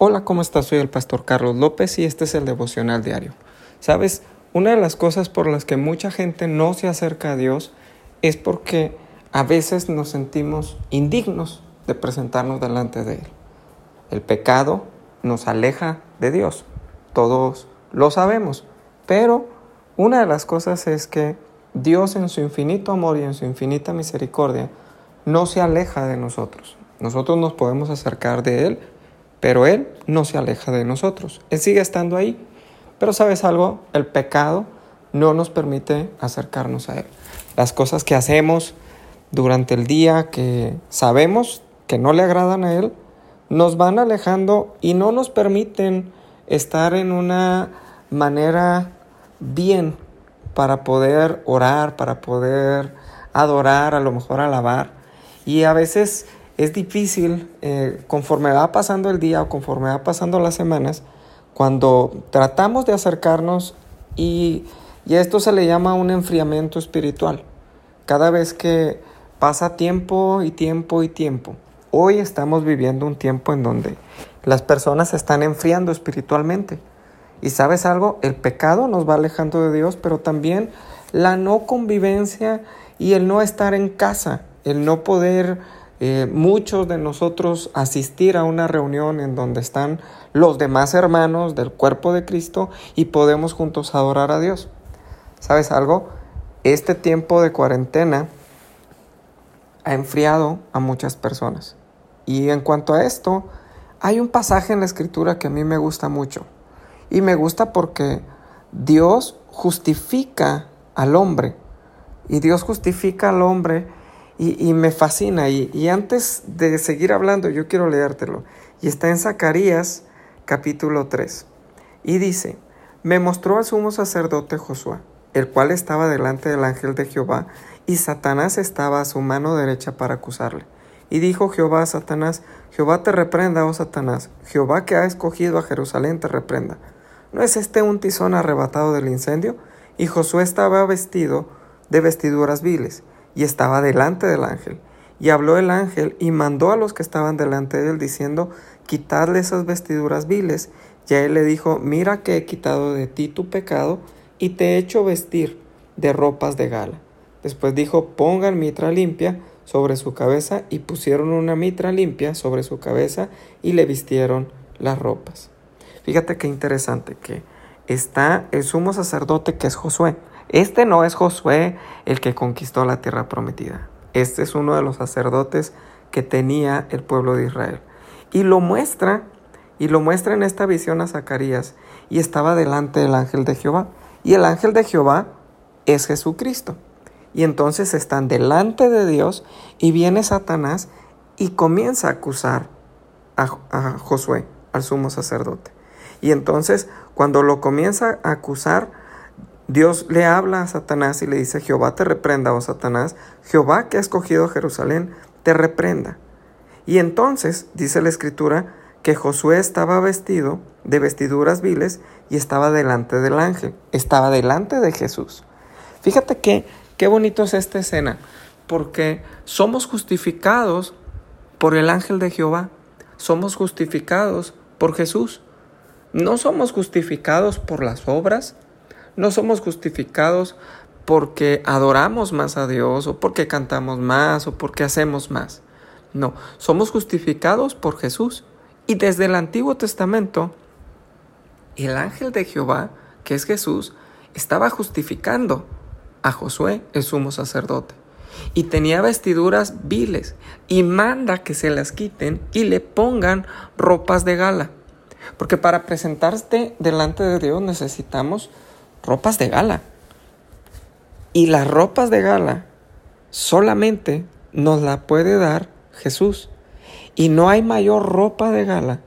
Hola, ¿cómo estás? Soy el pastor Carlos López y este es el devocional diario. Sabes, una de las cosas por las que mucha gente no se acerca a Dios es porque a veces nos sentimos indignos de presentarnos delante de Él. El pecado nos aleja de Dios, todos lo sabemos, pero una de las cosas es que Dios en su infinito amor y en su infinita misericordia no se aleja de nosotros. Nosotros nos podemos acercar de Él pero Él no se aleja de nosotros. Él sigue estando ahí. Pero sabes algo, el pecado no nos permite acercarnos a Él. Las cosas que hacemos durante el día que sabemos que no le agradan a Él, nos van alejando y no nos permiten estar en una manera bien para poder orar, para poder adorar, a lo mejor alabar. Y a veces es difícil, eh, conforme va pasando el día o conforme va pasando las semanas, cuando tratamos de acercarnos y, y esto se le llama un enfriamiento espiritual. Cada vez que pasa tiempo y tiempo y tiempo. Hoy estamos viviendo un tiempo en donde las personas se están enfriando espiritualmente. Y sabes algo, el pecado nos va alejando de Dios, pero también la no convivencia y el no estar en casa, el no poder eh, muchos de nosotros asistir a una reunión en donde están los demás hermanos del cuerpo de Cristo y podemos juntos adorar a Dios. ¿Sabes algo? Este tiempo de cuarentena ha enfriado a muchas personas. Y en cuanto a esto, hay un pasaje en la escritura que a mí me gusta mucho. Y me gusta porque Dios justifica al hombre. Y Dios justifica al hombre y, me fascina. Y, antes de seguir hablando, yo quiero leértelo. Y está en Zacarías capítulo 3. Y dice, me mostró al sumo sacerdote Josué, el cual estaba delante del ángel de Jehová, y Satanás estaba a su mano derecha para acusarle. Y dijo Jehová a Satanás, Jehová te reprenda, oh Satanás, Jehová que ha escogido a Jerusalén te reprenda. ¿No es este un tizón arrebatado del incendio? Y Josué estaba vestido de vestiduras viles y estaba delante del ángel. Y habló el ángel y mandó a los que estaban delante de él diciendo, quitadle esas vestiduras viles. Y a él le dijo, mira que he quitado de ti tu pecado y te he hecho vestir de ropas de gala. Después dijo, pongan mitra limpia sobre su cabeza y pusieron una mitra limpia sobre su cabeza y le vistieron las ropas. Fíjate qué interesante que está el sumo sacerdote que es Josué. Este no es Josué el que conquistó la tierra prometida. Este es uno de los sacerdotes que tenía el pueblo de Israel. Y lo muestra, y lo muestra en esta visión a Zacarías. Y estaba delante del ángel de Jehová. Y el ángel de Jehová es Jesucristo. Y entonces están delante de Dios y viene Satanás y comienza a acusar a, a Josué, al sumo sacerdote. Y entonces cuando lo comienza a acusar, Dios le habla a Satanás y le dice, Jehová te reprenda, oh Satanás, Jehová que ha escogido Jerusalén, te reprenda. Y entonces, dice la escritura, que Josué estaba vestido de vestiduras viles y estaba delante del ángel, estaba delante de Jesús. Fíjate que, qué bonito es esta escena, porque somos justificados por el ángel de Jehová, somos justificados por Jesús. No somos justificados por las obras, no somos justificados porque adoramos más a Dios o porque cantamos más o porque hacemos más. No, somos justificados por Jesús. Y desde el Antiguo Testamento, el ángel de Jehová, que es Jesús, estaba justificando a Josué, el sumo sacerdote. Y tenía vestiduras viles y manda que se las quiten y le pongan ropas de gala. Porque para presentarte delante de Dios necesitamos ropas de gala. Y las ropas de gala solamente nos la puede dar Jesús. Y no hay mayor ropa de gala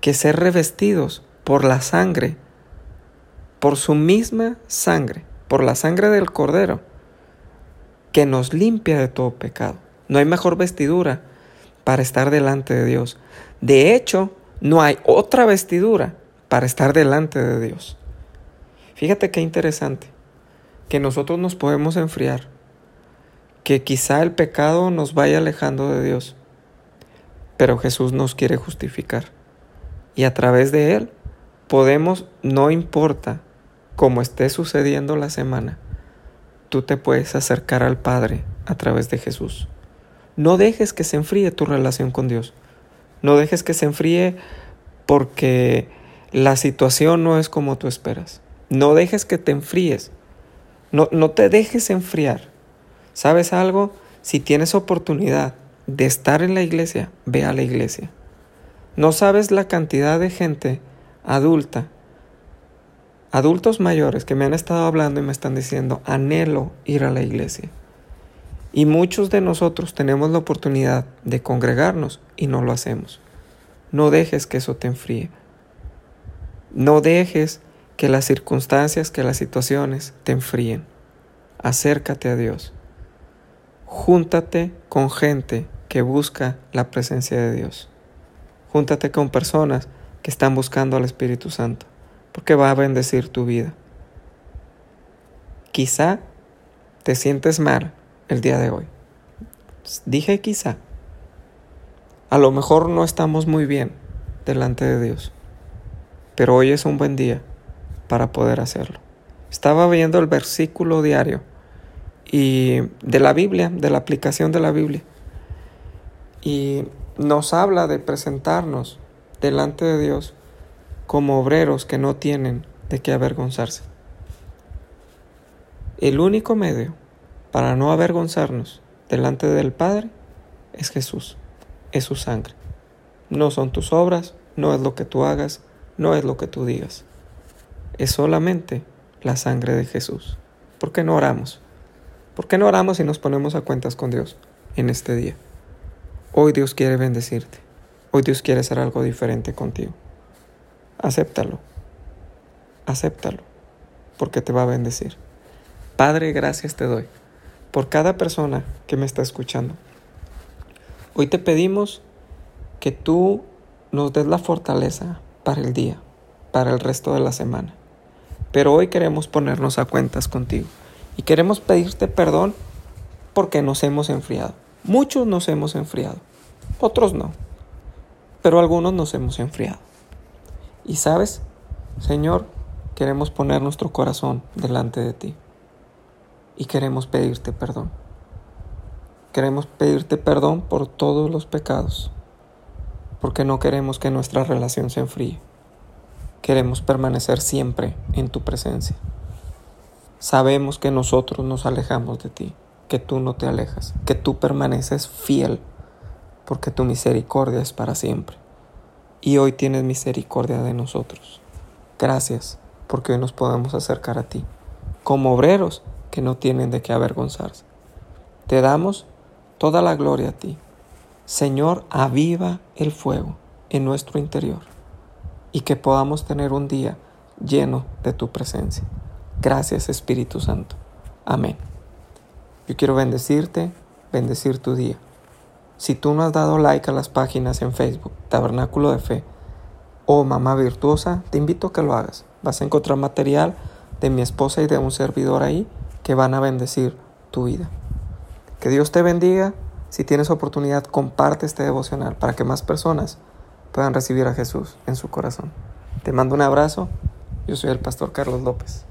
que ser revestidos por la sangre, por su misma sangre, por la sangre del Cordero, que nos limpia de todo pecado. No hay mejor vestidura para estar delante de Dios. De hecho, no hay otra vestidura para estar delante de Dios. Fíjate qué interesante, que nosotros nos podemos enfriar, que quizá el pecado nos vaya alejando de Dios, pero Jesús nos quiere justificar. y a través de Él podemos, no importa cómo esté sucediendo la semana, tú te puedes acercar al Padre a través de Jesús. No dejes que se enfríe tu relación con Dios. No dejes que se enfríe porque la situación no es como tú esperas. No dejes que te enfríes. No, no te dejes enfriar. ¿Sabes algo? Si tienes oportunidad de estar en la iglesia, ve a la iglesia. No sabes la cantidad de gente adulta, adultos mayores que me han estado hablando y me están diciendo, anhelo ir a la iglesia. Y muchos de nosotros tenemos la oportunidad de congregarnos y no lo hacemos. No dejes que eso te enfríe. No dejes que las circunstancias, que las situaciones te enfríen. Acércate a Dios. Júntate con gente que busca la presencia de Dios. Júntate con personas que están buscando al Espíritu Santo, porque va a bendecir tu vida. Quizá te sientes mal el día de hoy. Dije quizá. A lo mejor no estamos muy bien delante de Dios, pero hoy es un buen día para poder hacerlo. Estaba viendo el versículo diario y de la Biblia, de la aplicación de la Biblia. Y nos habla de presentarnos delante de Dios como obreros que no tienen de qué avergonzarse. El único medio para no avergonzarnos delante del Padre es Jesús, es su sangre. No son tus obras, no es lo que tú hagas, no es lo que tú digas. Es solamente la sangre de Jesús. ¿Por qué no oramos? ¿Por qué no oramos y nos ponemos a cuentas con Dios en este día? Hoy Dios quiere bendecirte. Hoy Dios quiere hacer algo diferente contigo. Acéptalo. Acéptalo. Porque te va a bendecir. Padre, gracias te doy por cada persona que me está escuchando. Hoy te pedimos que tú nos des la fortaleza para el día, para el resto de la semana. Pero hoy queremos ponernos a cuentas contigo y queremos pedirte perdón porque nos hemos enfriado. Muchos nos hemos enfriado, otros no, pero algunos nos hemos enfriado. Y sabes, Señor, queremos poner nuestro corazón delante de ti y queremos pedirte perdón. Queremos pedirte perdón por todos los pecados, porque no queremos que nuestra relación se enfríe. Queremos permanecer siempre en tu presencia. Sabemos que nosotros nos alejamos de ti que tú no te alejas, que tú permaneces fiel, porque tu misericordia es para siempre. Y hoy tienes misericordia de nosotros. Gracias, porque hoy nos podemos acercar a ti, como obreros que no tienen de qué avergonzarse. Te damos toda la gloria a ti. Señor, aviva el fuego en nuestro interior y que podamos tener un día lleno de tu presencia. Gracias Espíritu Santo. Amén. Yo quiero bendecirte, bendecir tu día. Si tú no has dado like a las páginas en Facebook, Tabernáculo de Fe o Mamá Virtuosa, te invito a que lo hagas. Vas a encontrar material de mi esposa y de un servidor ahí que van a bendecir tu vida. Que Dios te bendiga. Si tienes oportunidad, comparte este devocional para que más personas puedan recibir a Jesús en su corazón. Te mando un abrazo. Yo soy el pastor Carlos López.